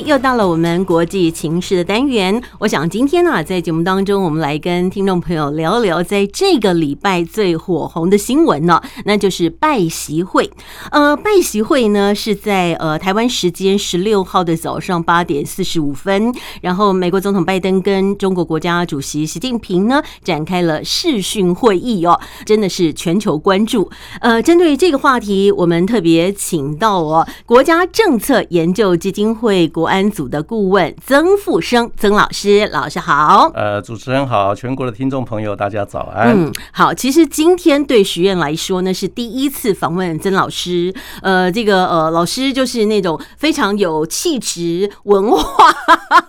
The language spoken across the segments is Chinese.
又到了我们国际情势的单元。我想今天呢，在节目当中，我们来跟听众朋友聊聊，在这个礼拜最火红的新闻呢，那就是拜习会。呃，拜习会呢是在呃台湾时间十六号的早上八点四十五分，然后美国总统拜登跟中国国家主席习近平呢展开了视讯会议哦，真的是全球关注。呃，针对这个话题，我们特别请到哦国家政策研究基金会。国安组的顾问曾富生曾老师，老师好。呃，主持人好，全国的听众朋友大家早安。嗯，好。其实今天对徐燕来说呢，是第一次访问曾老师。呃，这个呃，老师就是那种非常有气质、文化，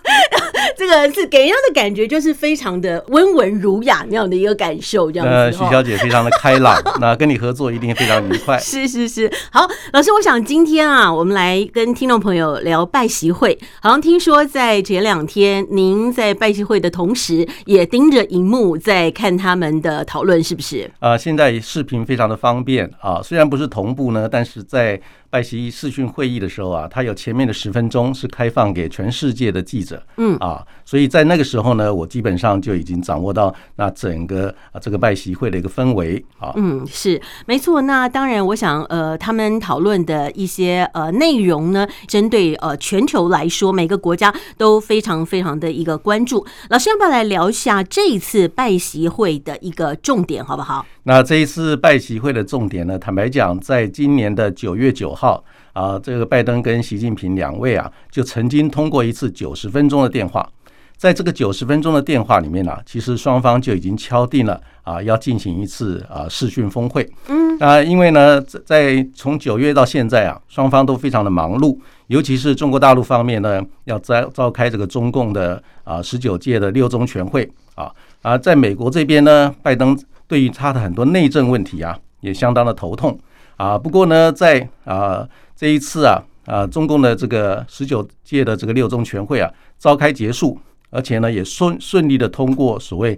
这个是给人家的感觉就是非常的温文儒雅那样的一个感受。这样子，呃，许小姐非常的开朗，那跟你合作一定非常愉快。是是是，好，老师，我想今天啊，我们来跟听众朋友聊拜习。会会好像听说在前两天，您在拜祭会的同时，也盯着荧幕在看他们的讨论，是不是？啊，现在视频非常的方便啊，虽然不是同步呢，但是在。拜习视讯会议的时候啊，他有前面的十分钟是开放给全世界的记者，嗯啊，所以在那个时候呢，我基本上就已经掌握到那整个啊这个拜习会的一个氛围啊，嗯，是没错。那当然，我想呃，他们讨论的一些呃内容呢，针对呃全球来说，每个国家都非常非常的一个关注。老师要不要来聊一下这一次拜习会的一个重点，好不好？那这一次拜习会的重点呢，坦白讲，在今年的九月九号啊，这个拜登跟习近平两位啊，就曾经通过一次九十分钟的电话。在这个九十分钟的电话里面呢、啊，其实双方就已经敲定了啊，要进行一次啊视讯峰会。嗯，啊，因为呢，在从九月到现在啊，双方都非常的忙碌，尤其是中国大陆方面呢，要召召开这个中共的啊十九届的六中全会啊啊，在美国这边呢，拜登。对于他的很多内政问题啊，也相当的头痛啊。不过呢，在啊这一次啊啊中共的这个十九届的这个六中全会啊召开结束，而且呢也顺顺利的通过所谓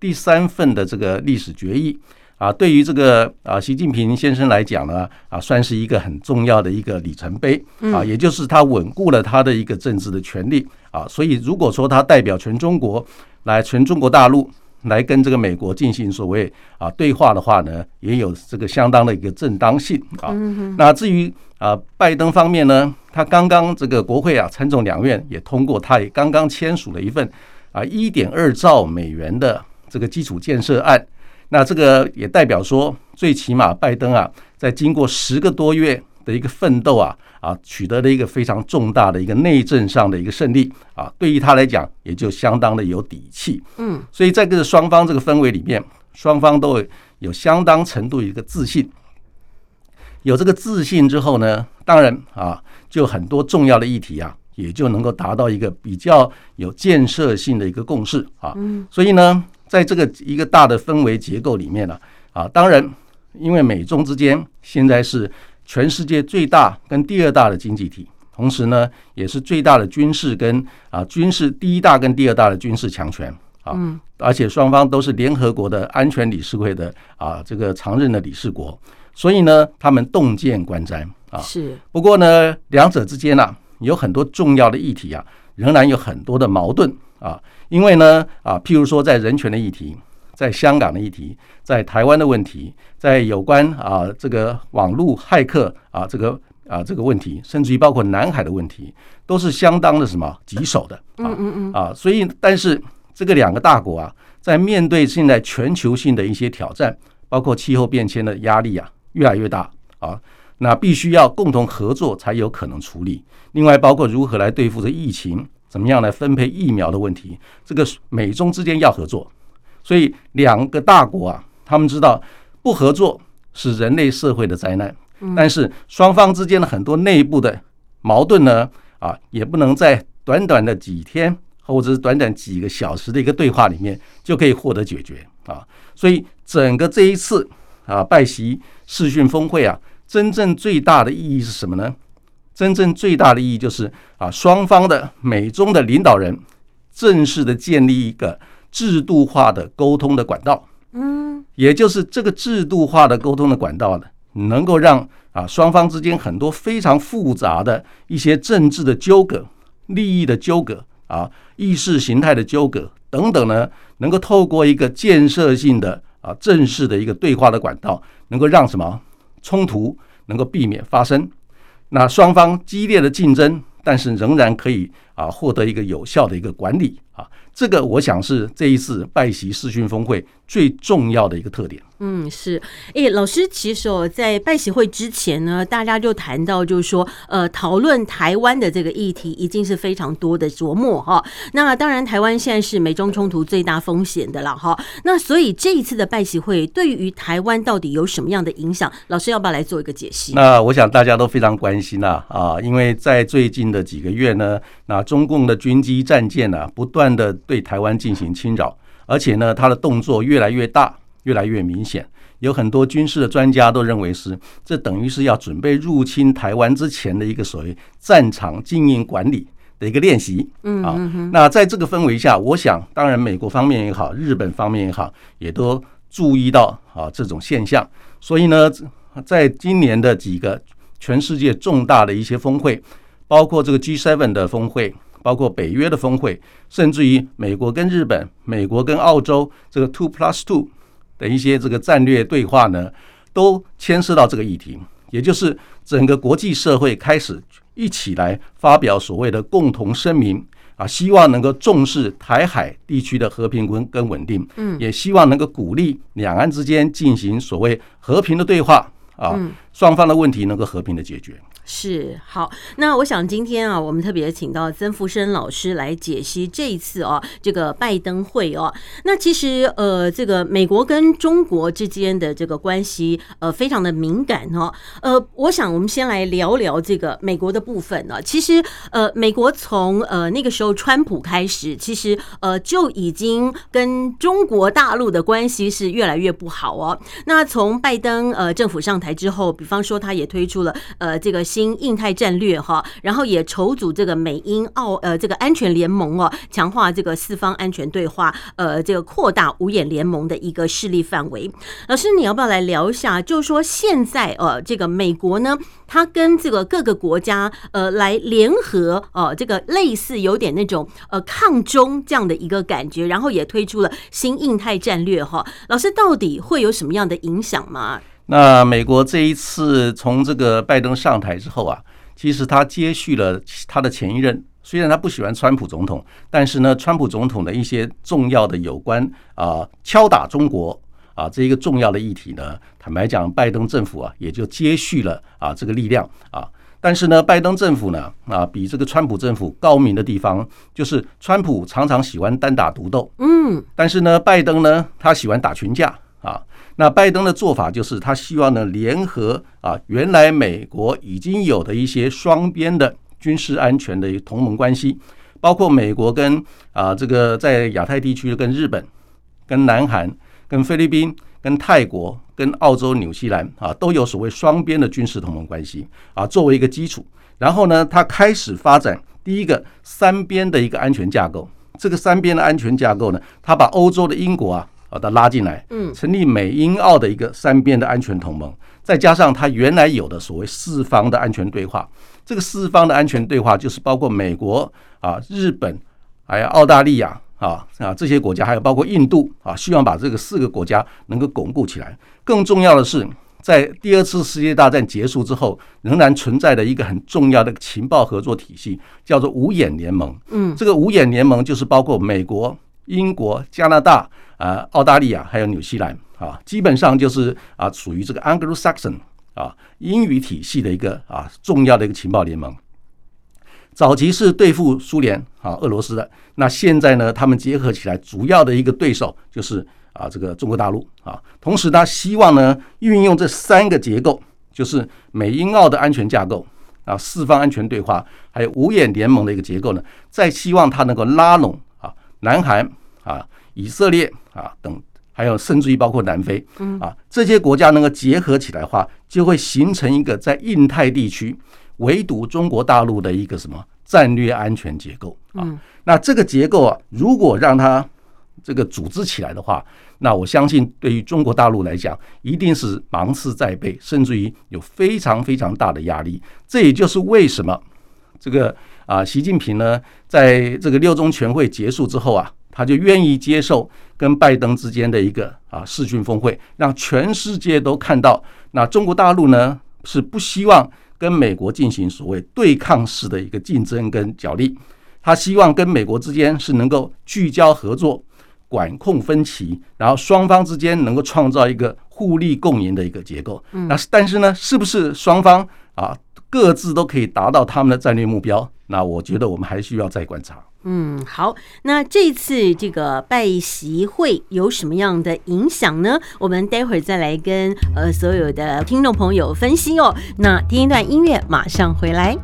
第三份的这个历史决议啊。对于这个啊习近平先生来讲呢啊，算是一个很重要的一个里程碑啊，也就是他稳固了他的一个政治的权利啊。所以如果说他代表全中国来全中国大陆。来跟这个美国进行所谓啊对话的话呢，也有这个相当的一个正当性啊。那至于啊拜登方面呢，他刚刚这个国会啊参众两院也通过，他也刚刚签署了一份啊一点二兆美元的这个基础建设案。那这个也代表说，最起码拜登啊在经过十个多月的一个奋斗啊。啊，取得了一个非常重大的一个内政上的一个胜利啊，对于他来讲也就相当的有底气。嗯，所以在这个双方这个氛围里面，双方都有相当程度一个自信。有这个自信之后呢，当然啊，就很多重要的议题啊，也就能够达到一个比较有建设性的一个共识啊。嗯，所以呢，在这个一个大的氛围结构里面呢，啊，当然，因为美中之间现在是。全世界最大跟第二大的经济体，同时呢，也是最大的军事跟啊军事第一大跟第二大的军事强权啊，而且双方都是联合国的安全理事会的啊这个常任的理事国，所以呢，他们洞见观瞻啊。是。不过呢，两者之间呢，有很多重要的议题啊，仍然有很多的矛盾啊，因为呢啊，譬如说在人权的议题。在香港的议题，在台湾的问题，在有关啊这个网络骇客啊这个啊这个问题，甚至于包括南海的问题，都是相当的什么棘手的啊啊，所以但是这个两个大国啊，在面对现在全球性的一些挑战，包括气候变迁的压力啊越来越大啊，那必须要共同合作才有可能处理。另外，包括如何来对付这疫情，怎么样来分配疫苗的问题，这个美中之间要合作。所以两个大国啊，他们知道不合作是人类社会的灾难，但是双方之间的很多内部的矛盾呢，啊，也不能在短短的几天或者是短短几个小时的一个对话里面就可以获得解决啊。所以整个这一次啊拜习视讯峰会啊，真正最大的意义是什么呢？真正最大的意义就是啊，双方的美中的领导人正式的建立一个制度化的沟通的管道。嗯，也就是这个制度化的沟通的管道呢，能够让啊双方之间很多非常复杂的一些政治的纠葛、利益的纠葛啊、意识形态的纠葛等等呢，能够透过一个建设性的啊正式的一个对话的管道，能够让什么冲突能够避免发生。那双方激烈的竞争，但是仍然可以啊获得一个有效的一个管理啊。这个我想是这一次拜习视讯峰会最重要的一个特点。嗯，是。诶，老师，其实哦，在拜习会之前呢，大家就谈到，就是说，呃，讨论台湾的这个议题，已经是非常多的琢磨哈。那当然，台湾现在是美中冲突最大风险的了哈。那所以这一次的拜习会，对于台湾到底有什么样的影响？老师要不要来做一个解析？那我想大家都非常关心啦啊，因为在最近的几个月呢，那中共的军机战舰呢，不断的。对台湾进行侵扰，而且呢，他的动作越来越大，越来越明显。有很多军事的专家都认为是，这等于是要准备入侵台湾之前的一个所谓战场经营管理的一个练习。嗯，啊，那在这个氛围下，我想，当然美国方面也好，日本方面也好，也都注意到啊这种现象。所以呢，在今年的几个全世界重大的一些峰会，包括这个 G7 的峰会。包括北约的峰会，甚至于美国跟日本、美国跟澳洲这个 Two Plus Two 的一些这个战略对话呢，都牵涉到这个议题，也就是整个国际社会开始一起来发表所谓的共同声明啊，希望能够重视台海地区的和平跟跟稳定，嗯，也希望能够鼓励两岸之间进行所谓和平的对话啊，双方的问题能够和平的解决。是好，那我想今天啊，我们特别请到曾福生老师来解析这一次哦，这个拜登会哦。那其实呃，这个美国跟中国之间的这个关系呃，非常的敏感哦。呃，我想我们先来聊聊这个美国的部分呢。其实呃，美国从呃那个时候川普开始，其实呃就已经跟中国大陆的关系是越来越不好哦。那从拜登呃政府上台之后，比方说他也推出了呃这个。新印太战略哈，然后也筹组这个美英澳呃这个安全联盟哦，强化这个四方安全对话，呃，这个扩大五眼联盟的一个势力范围。老师，你要不要来聊一下？就是说现在呃，这个美国呢，它跟这个各个国家呃来联合呃，这个类似有点那种呃抗中这样的一个感觉，然后也推出了新印太战略哈。老师，到底会有什么样的影响吗？那美国这一次从这个拜登上台之后啊，其实他接续了他的前一任。虽然他不喜欢川普总统，但是呢，川普总统的一些重要的有关啊敲打中国啊这一个重要的议题呢，坦白讲，拜登政府啊也就接续了啊这个力量啊。但是呢，拜登政府呢啊比这个川普政府高明的地方，就是川普常常喜欢单打独斗，嗯，但是呢，拜登呢他喜欢打群架啊。那拜登的做法就是，他希望呢联合啊，原来美国已经有的一些双边的军事安全的同盟关系，包括美国跟啊这个在亚太地区跟日本、跟南韩、跟菲律宾、跟泰国、跟澳洲、纽西兰啊，都有所谓双边的军事同盟关系啊，作为一个基础。然后呢，他开始发展第一个三边的一个安全架构。这个三边的安全架构呢，他把欧洲的英国啊。把它拉进来，嗯，成立美英澳的一个三边的安全同盟，再加上它原来有的所谓四方的安全对话，这个四方的安全对话就是包括美国啊、日本，还有澳大利亚啊啊这些国家，还有包括印度啊，希望把这个四个国家能够巩固起来。更重要的是，在第二次世界大战结束之后，仍然存在的一个很重要的情报合作体系，叫做五眼联盟。嗯，这个五眼联盟就是包括美国、英国、加拿大。啊，澳大利亚还有纽西兰啊，基本上就是啊，属于这个 Anglo-Saxon 啊英语体系的一个啊重要的一个情报联盟。早期是对付苏联啊俄罗斯的，那现在呢，他们结合起来，主要的一个对手就是啊这个中国大陆啊。同时，他希望呢运用这三个结构，就是美英澳的安全架构啊，四方安全对话，还有五眼联盟的一个结构呢，再希望他能够拉拢南韩啊。以色列啊等还有甚至于包括南非，啊，这些国家能够结合起来的话，就会形成一个在印太地区围堵中国大陆的一个什么战略安全结构啊。那这个结构啊，如果让它这个组织起来的话，那我相信对于中国大陆来讲，一定是芒刺在背，甚至于有非常非常大的压力。这也就是为什么这个啊，习近平呢，在这个六中全会结束之后啊，他就愿意接受跟拜登之间的一个啊视讯峰会，让全世界都看到，那中国大陆呢是不希望跟美国进行所谓对抗式的一个竞争跟角力，他希望跟美国之间是能够聚焦合作。管控分歧，然后双方之间能够创造一个互利共赢的一个结构。那但是呢，是不是双方啊各自都可以达到他们的战略目标？那我觉得我们还需要再观察。嗯，好，那这次这个拜习会有什么样的影响呢？我们待会儿再来跟呃所有的听众朋友分析哦。那听一段音乐，马上回来。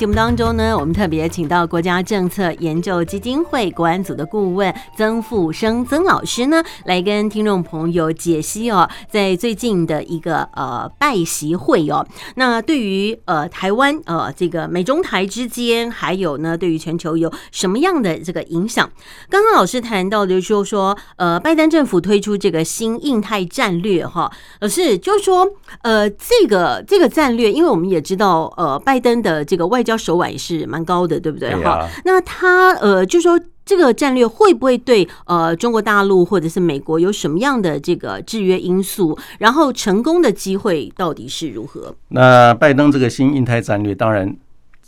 节目当中呢，我们特别请到国家政策研究基金会国安组的顾问曾富生曾老师呢，来跟听众朋友解析哦，在最近的一个呃拜习会哦，那对于呃台湾呃这个美中台之间，还有呢对于全球有什么样的这个影响？刚刚老师谈到的就是说，呃拜登政府推出这个新印太战略哈，而是就是说呃这个这个战略，因为我们也知道呃拜登的这个外交。要手腕也是蛮高的，对不对？哈、啊，那他呃，就说这个战略会不会对呃中国大陆或者是美国有什么样的这个制约因素？然后成功的机会到底是如何？那拜登这个新印太战略，当然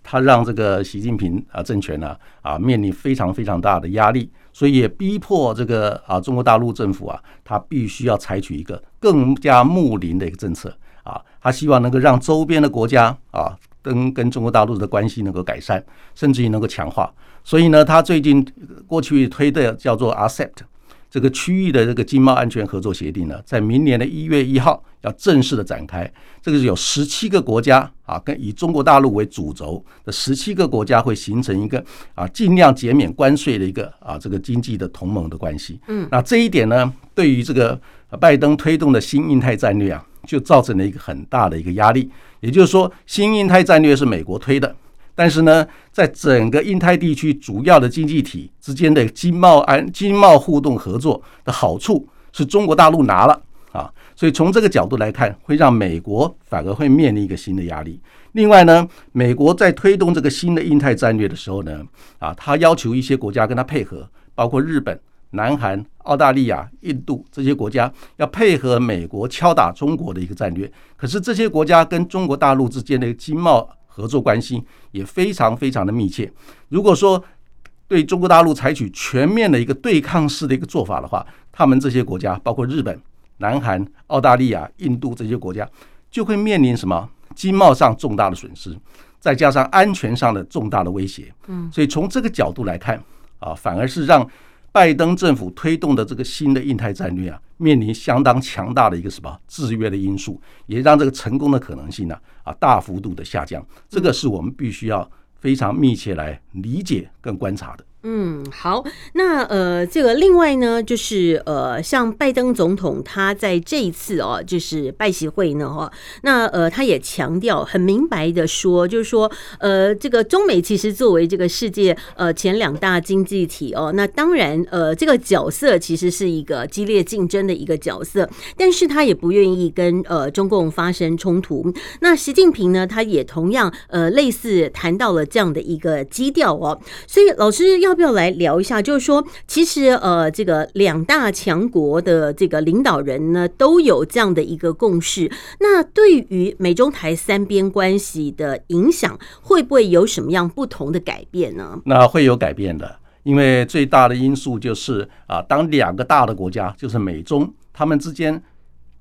他让这个习近平啊政权呢啊面临非常非常大的压力，所以也逼迫这个啊中国大陆政府啊，他必须要采取一个更加睦邻的一个政策啊，他希望能够让周边的国家啊。跟跟中国大陆的关系能够改善，甚至于能够强化。所以呢，他最近过去推的叫做 RCEP 这个区域的这个经贸安全合作协定呢，在明年的一月一号要正式的展开。这个是有十七个国家啊，跟以中国大陆为主轴的十七个国家会形成一个啊，尽量减免关税的一个啊，这个经济的同盟的关系。嗯，那这一点呢，对于这个拜登推动的新印太战略啊，就造成了一个很大的一个压力。也就是说，新印太战略是美国推的，但是呢，在整个印太地区主要的经济体之间的经贸安经贸互动合作的好处是中国大陆拿了啊，所以从这个角度来看，会让美国反而会面临一个新的压力。另外呢，美国在推动这个新的印太战略的时候呢，啊，他要求一些国家跟他配合，包括日本。南韩、澳大利亚、印度这些国家要配合美国敲打中国的一个战略，可是这些国家跟中国大陆之间的经贸合作关系也非常非常的密切。如果说对中国大陆采取全面的一个对抗式的一个做法的话，他们这些国家，包括日本、南韩、澳大利亚、印度这些国家，就会面临什么经贸上重大的损失，再加上安全上的重大的威胁。嗯，所以从这个角度来看啊，反而是让拜登政府推动的这个新的印太战略啊，面临相当强大的一个什么制约的因素，也让这个成功的可能性呢啊大幅度的下降。这个是我们必须要非常密切来理解跟观察的。嗯，好，那呃，这个另外呢，就是呃，像拜登总统他在这一次哦，就是拜习会呢，哈，那呃，他也强调很明白的说，就是说，呃，这个中美其实作为这个世界呃前两大经济体哦，那当然呃，这个角色其实是一个激烈竞争的一个角色，但是他也不愿意跟呃中共发生冲突。那习近平呢，他也同样呃类似谈到了这样的一个基调哦，所以老师要。要不要来聊一下？就是说，其实呃，这个两大强国的这个领导人呢，都有这样的一个共识。那对于美中台三边关系的影响，会不会有什么样不同的改变呢？那会有改变的，因为最大的因素就是啊，当两个大的国家，就是美中，他们之间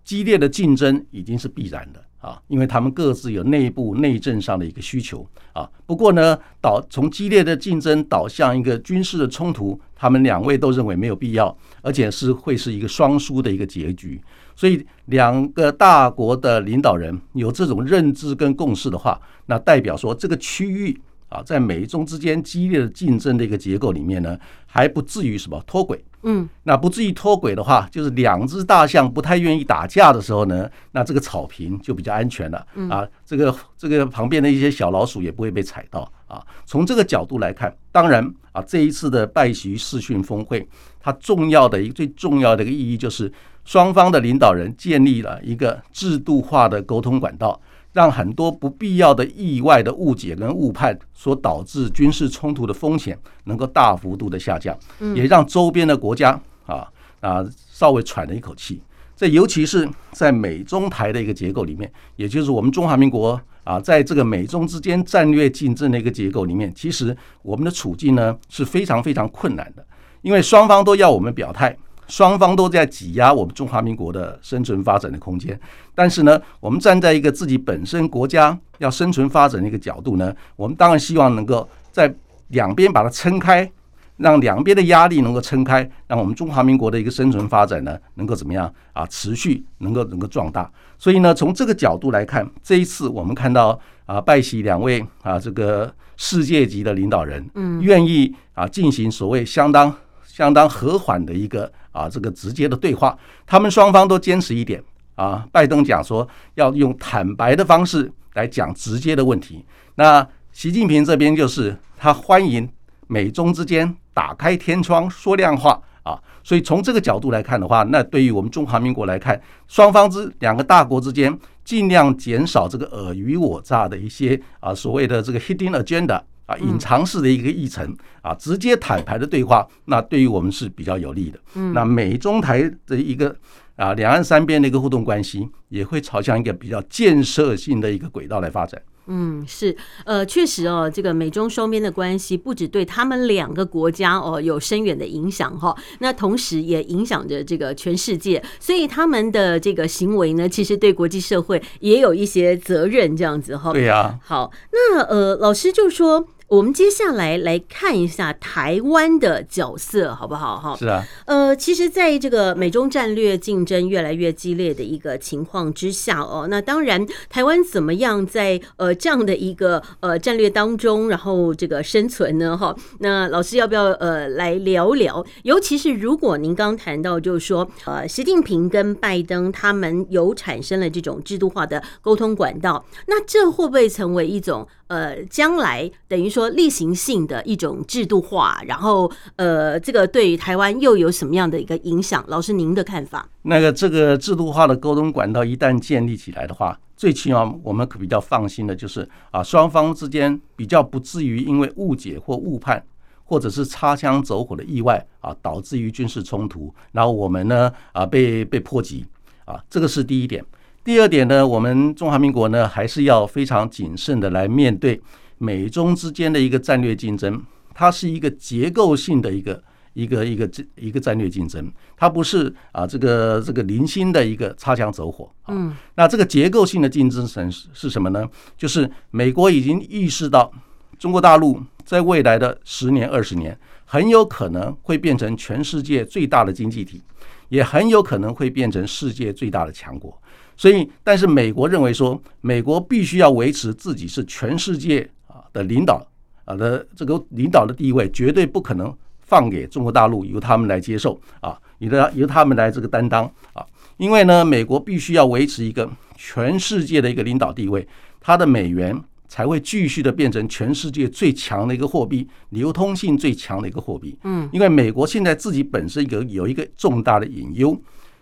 激烈的竞争已经是必然的。啊，因为他们各自有内部内政上的一个需求啊。不过呢，导从激烈的竞争导向一个军事的冲突，他们两位都认为没有必要，而且是会是一个双输的一个结局。所以，两个大国的领导人有这种认知跟共识的话，那代表说这个区域啊，在美中之间激烈的竞争的一个结构里面呢，还不至于什么脱轨。嗯，那不至于脱轨的话，就是两只大象不太愿意打架的时候呢，那这个草坪就比较安全了啊。这个这个旁边的一些小老鼠也不会被踩到啊。从这个角度来看，当然啊，这一次的拜习视讯峰会，它重要的一个最重要的一个意义就是双方的领导人建立了一个制度化的沟通管道。让很多不必要的意外的误解跟误判所导致军事冲突的风险能够大幅度的下降，也让周边的国家啊啊稍微喘了一口气。这尤其是在美中台的一个结构里面，也就是我们中华民国啊，在这个美中之间战略竞争的一个结构里面，其实我们的处境呢是非常非常困难的，因为双方都要我们表态。双方都在挤压我们中华民国的生存发展的空间，但是呢，我们站在一个自己本身国家要生存发展的一个角度呢，我们当然希望能够在两边把它撑开，让两边的压力能够撑开，让我们中华民国的一个生存发展呢，能够怎么样啊？持续能够能够壮大。所以呢，从这个角度来看，这一次我们看到啊，拜习两位啊，这个世界级的领导人，嗯，愿意啊进行所谓相当相当和缓的一个。啊，这个直接的对话，他们双方都坚持一点啊。拜登讲说要用坦白的方式来讲直接的问题，那习近平这边就是他欢迎美中之间打开天窗说亮话啊。所以从这个角度来看的话，那对于我们中华民国来看，双方之两个大国之间尽量减少这个尔虞我诈的一些啊所谓的这个 hidden agenda。啊，隐藏式的一个议程啊，直接坦白的对话，那对于我们是比较有利的。那美中台的一个啊，两岸三边的一个互动关系，也会朝向一个比较建设性的一个轨道来发展。嗯，是，呃，确实哦，这个美中双边的关系不止对他们两个国家哦有深远的影响哈，那同时也影响着这个全世界，所以他们的这个行为呢，其实对国际社会也有一些责任这样子哈。对呀。好，那呃，老师就说。我们接下来来看一下台湾的角色，好不好？哈，是啊。呃，其实，在这个美中战略竞争越来越激烈的一个情况之下，哦，那当然，台湾怎么样在呃这样的一个呃战略当中，然后这个生存呢？哈，那老师要不要呃来聊聊？尤其是如果您刚谈到，就是说，呃，习近平跟拜登他们有产生了这种制度化的沟通管道，那这会不会成为一种？呃，将来等于说例行性的一种制度化，然后呃，这个对于台湾又有什么样的一个影响？老师您的看法？那个这个制度化的沟通管道一旦建立起来的话，最起码我们可比较放心的就是啊，双方之间比较不至于因为误解或误判，或者是擦枪走火的意外啊，导致于军事冲突，然后我们呢啊被被波及啊，这个是第一点。第二点呢，我们中华民国呢还是要非常谨慎的来面对美中之间的一个战略竞争。它是一个结构性的一个一个一个这一个战略竞争，它不是啊这个这个零星的一个擦枪走火。嗯，那这个结构性的竞争是是什么呢？就是美国已经意识到中国大陆在未来的十年二十年很有可能会变成全世界最大的经济体，也很有可能会变成世界最大的强国。所以，但是美国认为说，美国必须要维持自己是全世界啊的领导啊的这个领导的地位，绝对不可能放给中国大陆由他们来接受啊，由他由他们来这个担当啊。因为呢，美国必须要维持一个全世界的一个领导地位，它的美元才会继续的变成全世界最强的一个货币，流通性最强的一个货币。嗯，因为美国现在自己本身有有一个重大的隐忧，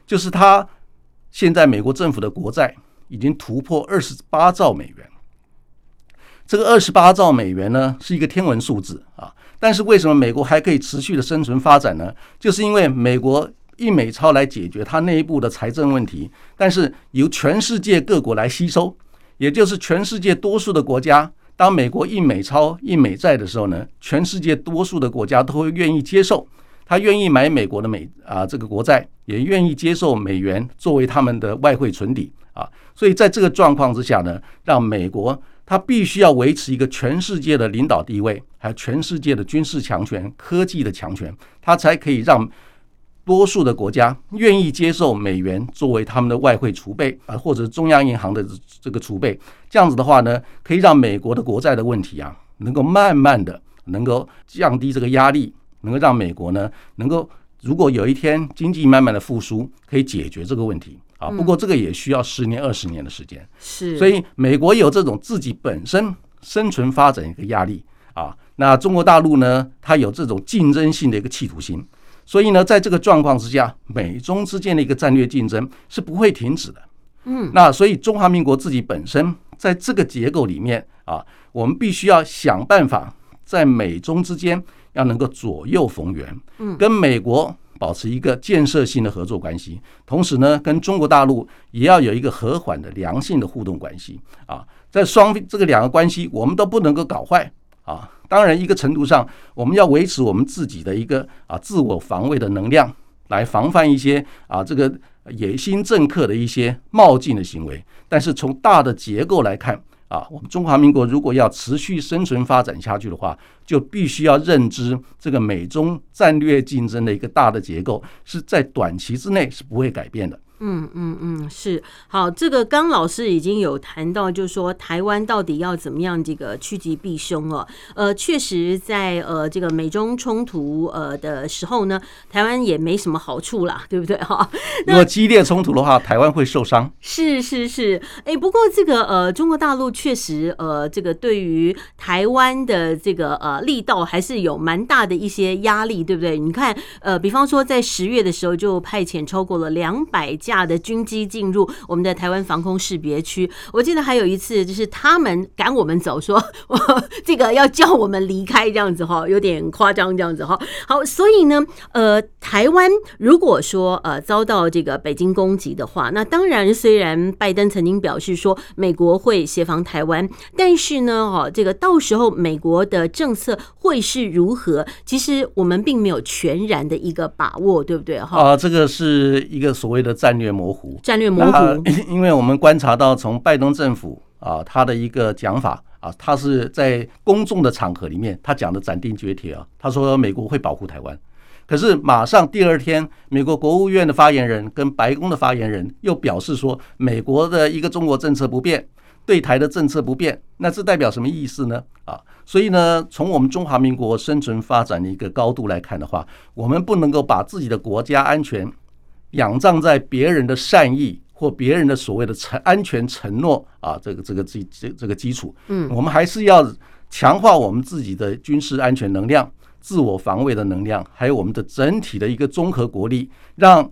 就是它。现在美国政府的国债已经突破二十八兆美元，这个二十八兆美元呢是一个天文数字啊！但是为什么美国还可以持续的生存发展呢？就是因为美国印美钞来解决它内部的财政问题，但是由全世界各国来吸收，也就是全世界多数的国家，当美国印美钞、印美债的时候呢，全世界多数的国家都会愿意接受。他愿意买美国的美啊这个国债，也愿意接受美元作为他们的外汇存底啊，所以在这个状况之下呢，让美国他必须要维持一个全世界的领导地位，还有全世界的军事强权、科技的强权，他才可以让多数的国家愿意接受美元作为他们的外汇储备啊，或者中央银行的这个储备。这样子的话呢，可以让美国的国债的问题啊，能够慢慢的能够降低这个压力。能够让美国呢，能够如果有一天经济慢慢的复苏，可以解决这个问题啊。不过这个也需要十年二十年的时间。是，所以美国有这种自己本身生存发展一个压力啊。那中国大陆呢，它有这种竞争性的一个企图心。所以呢，在这个状况之下，美中之间的一个战略竞争是不会停止的。嗯，那所以中华民国自己本身在这个结构里面啊，我们必须要想办法在美中之间。要能够左右逢源，嗯跟美国保持一个建设性的合作关系，同时呢，跟中国大陆也要有一个和缓的良性的互动关系啊，在双这个两个关系，我们都不能够搞坏啊。当然，一个程度上，我们要维持我们自己的一个啊自我防卫的能量，来防范一些啊这个野心政客的一些冒进的行为。但是从大的结构来看。啊，我们中华民国如果要持续生存发展下去的话，就必须要认知这个美中战略竞争的一个大的结构，是在短期之内是不会改变的。嗯嗯嗯，是好。这个刚老师已经有谈到，就是说台湾到底要怎么样这个趋吉避凶哦。呃，确实在呃这个美中冲突呃的时候呢，台湾也没什么好处啦，对不对哈？如果激烈冲突的话，台湾会受伤。是是是，哎，不过这个呃中国大陆确实呃这个对于台湾的这个呃力道还是有蛮大的一些压力，对不对？你看呃，比方说在十月的时候就派遣超过了两百。架的军机进入我们的台湾防空识别区，我记得还有一次就是他们赶我们走，说我这个要叫我们离开这样子哈，有点夸张这样子哈。好，所以呢，呃，台湾如果说呃遭到这个北京攻击的话，那当然虽然拜登曾经表示说美国会协防台湾，但是呢，哦，这个到时候美国的政策会是如何，其实我们并没有全然的一个把握，对不对哈？啊，这个是一个所谓的战。战略模糊，战略模糊。因为我们观察到，从拜登政府啊，他的一个讲法啊，他是在公众的场合里面，他讲的斩钉截铁啊，他说美国会保护台湾。可是马上第二天，美国国务院的发言人跟白宫的发言人又表示说，美国的一个中国政策不变，对台的政策不变。那这代表什么意思呢？啊，所以呢，从我们中华民国生存发展的一个高度来看的话，我们不能够把自己的国家安全。仰仗在别人的善意或别人的所谓的承安全承诺啊，这个这个基这这个基础，嗯，我们还是要强化我们自己的军事安全能量、自我防卫的能量，还有我们的整体的一个综合国力，让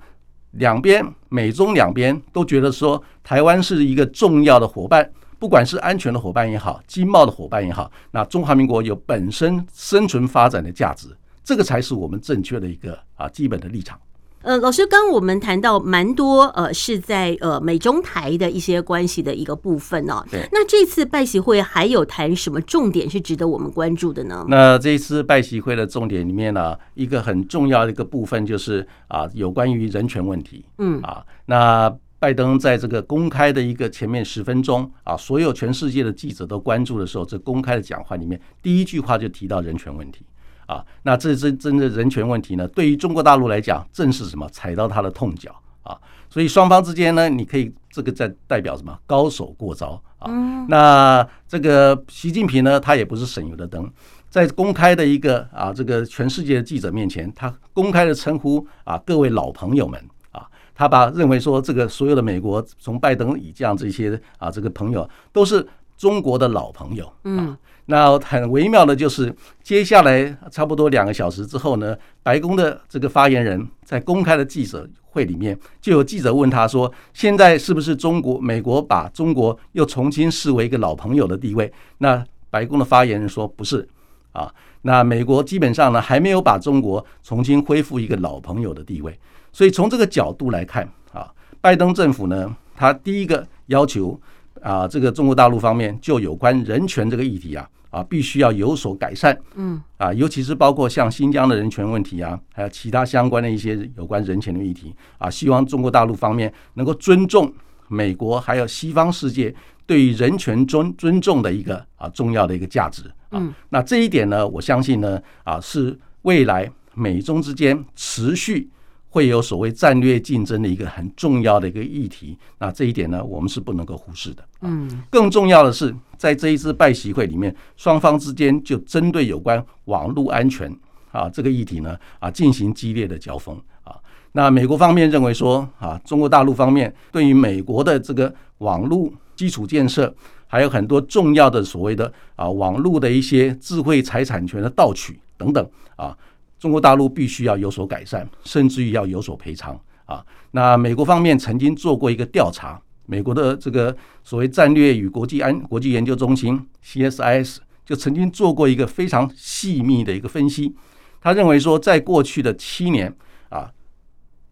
两边美中两边都觉得说台湾是一个重要的伙伴，不管是安全的伙伴也好，经贸的伙伴也好，那中华民国有本身生存发展的价值，这个才是我们正确的一个啊基本的立场。呃，老师，刚我们谈到蛮多，呃，是在呃美中台的一些关系的一个部分哦。对。那这次拜习会还有谈什么重点是值得我们关注的呢？那这一次拜习会的重点里面呢，一个很重要的一个部分就是啊，有关于人权问题。嗯啊，那拜登在这个公开的一个前面十分钟啊，所有全世界的记者都关注的时候，这公开的讲话里面第一句话就提到人权问题。啊，那这真真的人权问题呢？对于中国大陆来讲，正是什么踩到他的痛脚啊！所以双方之间呢，你可以这个在代表什么高手过招啊？那这个习近平呢，他也不是省油的灯，在公开的一个啊这个全世界的记者面前，他公开的称呼啊各位老朋友们啊，他把认为说这个所有的美国从拜登以降这些啊这个朋友都是中国的老朋友，嗯。那很微妙的就是，接下来差不多两个小时之后呢，白宫的这个发言人在公开的记者会里面，就有记者问他说：“现在是不是中国、美国把中国又重新视为一个老朋友的地位？”那白宫的发言人说：“不是啊，那美国基本上呢，还没有把中国重新恢复一个老朋友的地位。所以从这个角度来看啊，拜登政府呢，他第一个要求啊，这个中国大陆方面就有关人权这个议题啊。”啊，必须要有所改善，嗯，啊，尤其是包括像新疆的人权问题啊，还有其他相关的一些有关人权的议题啊，希望中国大陆方面能够尊重美国还有西方世界对于人权尊尊重的一个啊重要的一个价值啊。那这一点呢，我相信呢，啊，是未来美中之间持续。会有所谓战略竞争的一个很重要的一个议题，那这一点呢，我们是不能够忽视的。嗯，更重要的是，在这一次拜习会里面，双方之间就针对有关网络安全啊这个议题呢啊进行激烈的交锋啊。那美国方面认为说啊，中国大陆方面对于美国的这个网络基础建设，还有很多重要的所谓的啊网络的一些智慧财产权的盗取等等啊。中国大陆必须要有所改善，甚至于要有所赔偿啊！那美国方面曾经做过一个调查，美国的这个所谓战略与国际安国际研究中心 CSIS 就曾经做过一个非常细密的一个分析。他认为说，在过去的七年啊，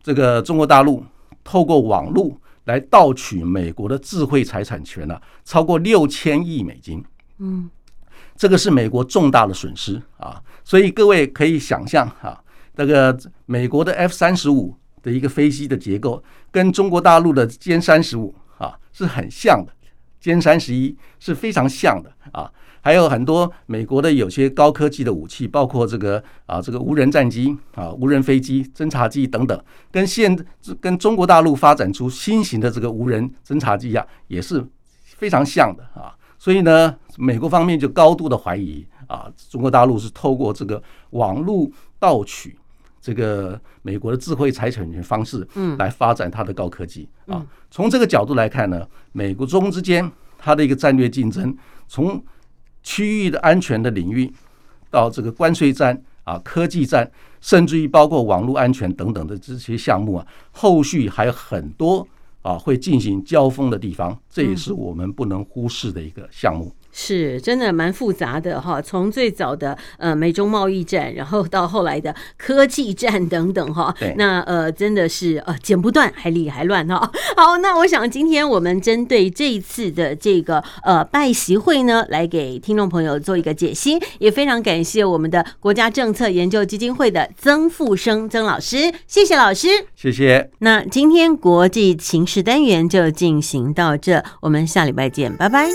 这个中国大陆透过网络来盗取美国的智慧财产权呢，超过六千亿美金。嗯。这个是美国重大的损失啊，所以各位可以想象啊，这个美国的 F 三十五的一个飞机的结构，跟中国大陆的歼三十五啊是很像的，歼三十一是非常像的啊，还有很多美国的有些高科技的武器，包括这个啊这个无人战机啊、无人飞机、侦察机等等，跟现跟中国大陆发展出新型的这个无人侦察机啊，也是非常像的啊。所以呢，美国方面就高度的怀疑啊，中国大陆是透过这个网络盗取这个美国的智慧财产权方式，嗯，来发展它的高科技啊。从这个角度来看呢，美国中之间它的一个战略竞争，从区域的安全的领域到这个关税战啊、科技战，甚至于包括网络安全等等的这些项目啊，后续还有很多。啊，会进行交锋的地方，这也是我们不能忽视的一个项目。是真的蛮复杂的哈，从最早的呃美中贸易战，然后到后来的科技战等等哈，那呃真的是呃剪不断，还理还乱哈。好，那我想今天我们针对这一次的这个呃拜习会呢，来给听众朋友做一个解析，也非常感谢我们的国家政策研究基金会的曾富生曾老师，谢谢老师，谢谢。那今天国际情势单元就进行到这，我们下礼拜见，拜拜。